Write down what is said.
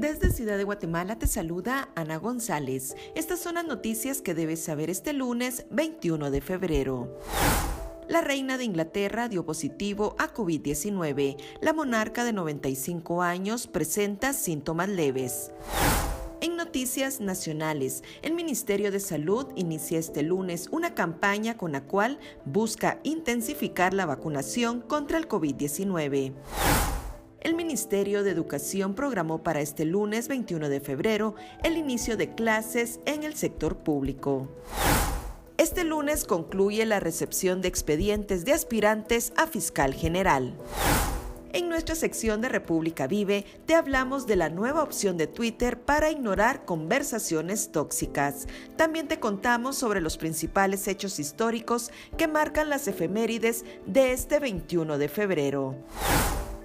Desde Ciudad de Guatemala te saluda Ana González. Estas son las noticias que debes saber este lunes 21 de febrero. La reina de Inglaterra dio positivo a COVID-19. La monarca de 95 años presenta síntomas leves. En noticias nacionales, el Ministerio de Salud inicia este lunes una campaña con la cual busca intensificar la vacunación contra el COVID-19. Ministerio de Educación programó para este lunes 21 de febrero el inicio de clases en el sector público. Este lunes concluye la recepción de expedientes de aspirantes a fiscal general. En nuestra sección de República Vive te hablamos de la nueva opción de Twitter para ignorar conversaciones tóxicas. También te contamos sobre los principales hechos históricos que marcan las efemérides de este 21 de febrero.